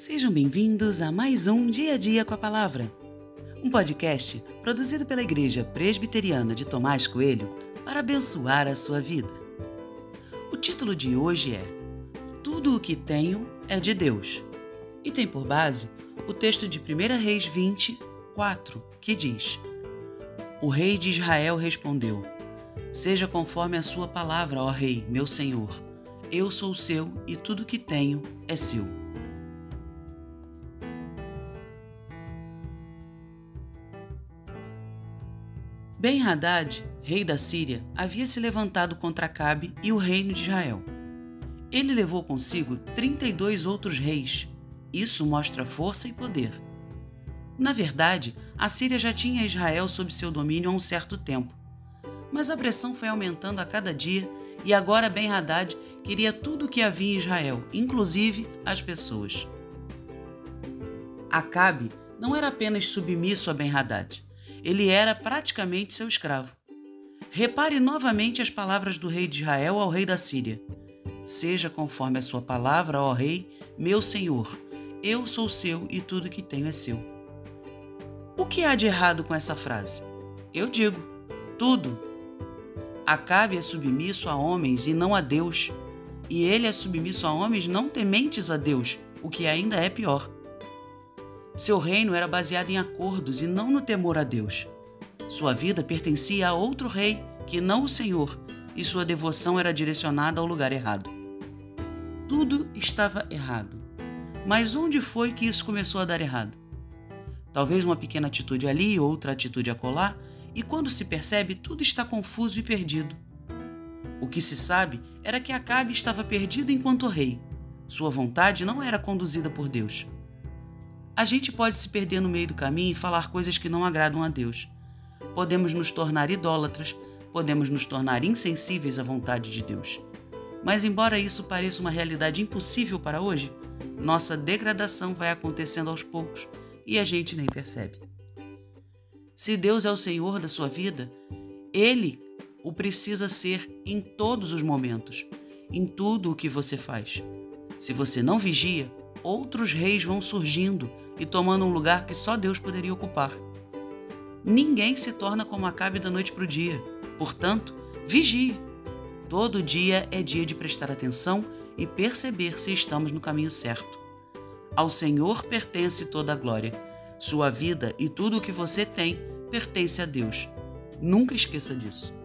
Sejam bem-vindos a mais um Dia a Dia com a Palavra, um podcast produzido pela Igreja Presbiteriana de Tomás Coelho para abençoar a sua vida. O título de hoje é Tudo o que tenho é de Deus e tem por base o texto de 1 Reis 20, 4, que diz: O rei de Israel respondeu: Seja conforme a sua palavra, ó rei, meu senhor. Eu sou seu e tudo que tenho é seu. Ben-Hadad, rei da Síria, havia se levantado contra Acabe e o reino de Israel. Ele levou consigo 32 outros reis. Isso mostra força e poder. Na verdade, a Síria já tinha Israel sob seu domínio há um certo tempo. Mas a pressão foi aumentando a cada dia e agora Ben-Hadad queria tudo o que havia em Israel, inclusive as pessoas. Acabe não era apenas submisso a Ben-Hadad ele era praticamente seu escravo. Repare novamente as palavras do rei de Israel ao rei da Síria. Seja conforme a sua palavra, ó rei, meu senhor. Eu sou seu e tudo que tenho é seu. O que há de errado com essa frase? Eu digo: tudo. Acabe é submisso a homens e não a Deus, e ele é submisso a homens não tementes a Deus, o que ainda é pior. Seu reino era baseado em acordos e não no temor a Deus. Sua vida pertencia a outro rei que não o Senhor, e sua devoção era direcionada ao lugar errado. Tudo estava errado. Mas onde foi que isso começou a dar errado? Talvez uma pequena atitude ali, outra atitude acolá, e quando se percebe, tudo está confuso e perdido. O que se sabe era que Acabe estava perdido enquanto rei. Sua vontade não era conduzida por Deus. A gente pode se perder no meio do caminho e falar coisas que não agradam a Deus. Podemos nos tornar idólatras, podemos nos tornar insensíveis à vontade de Deus. Mas, embora isso pareça uma realidade impossível para hoje, nossa degradação vai acontecendo aos poucos e a gente nem percebe. Se Deus é o Senhor da sua vida, Ele o precisa ser em todos os momentos, em tudo o que você faz. Se você não vigia, outros reis vão surgindo e tomando um lugar que só Deus poderia ocupar. Ninguém se torna como Acabe da noite para o dia. Portanto, vigie. Todo dia é dia de prestar atenção e perceber se estamos no caminho certo. Ao Senhor pertence toda a glória. Sua vida e tudo o que você tem pertence a Deus. Nunca esqueça disso.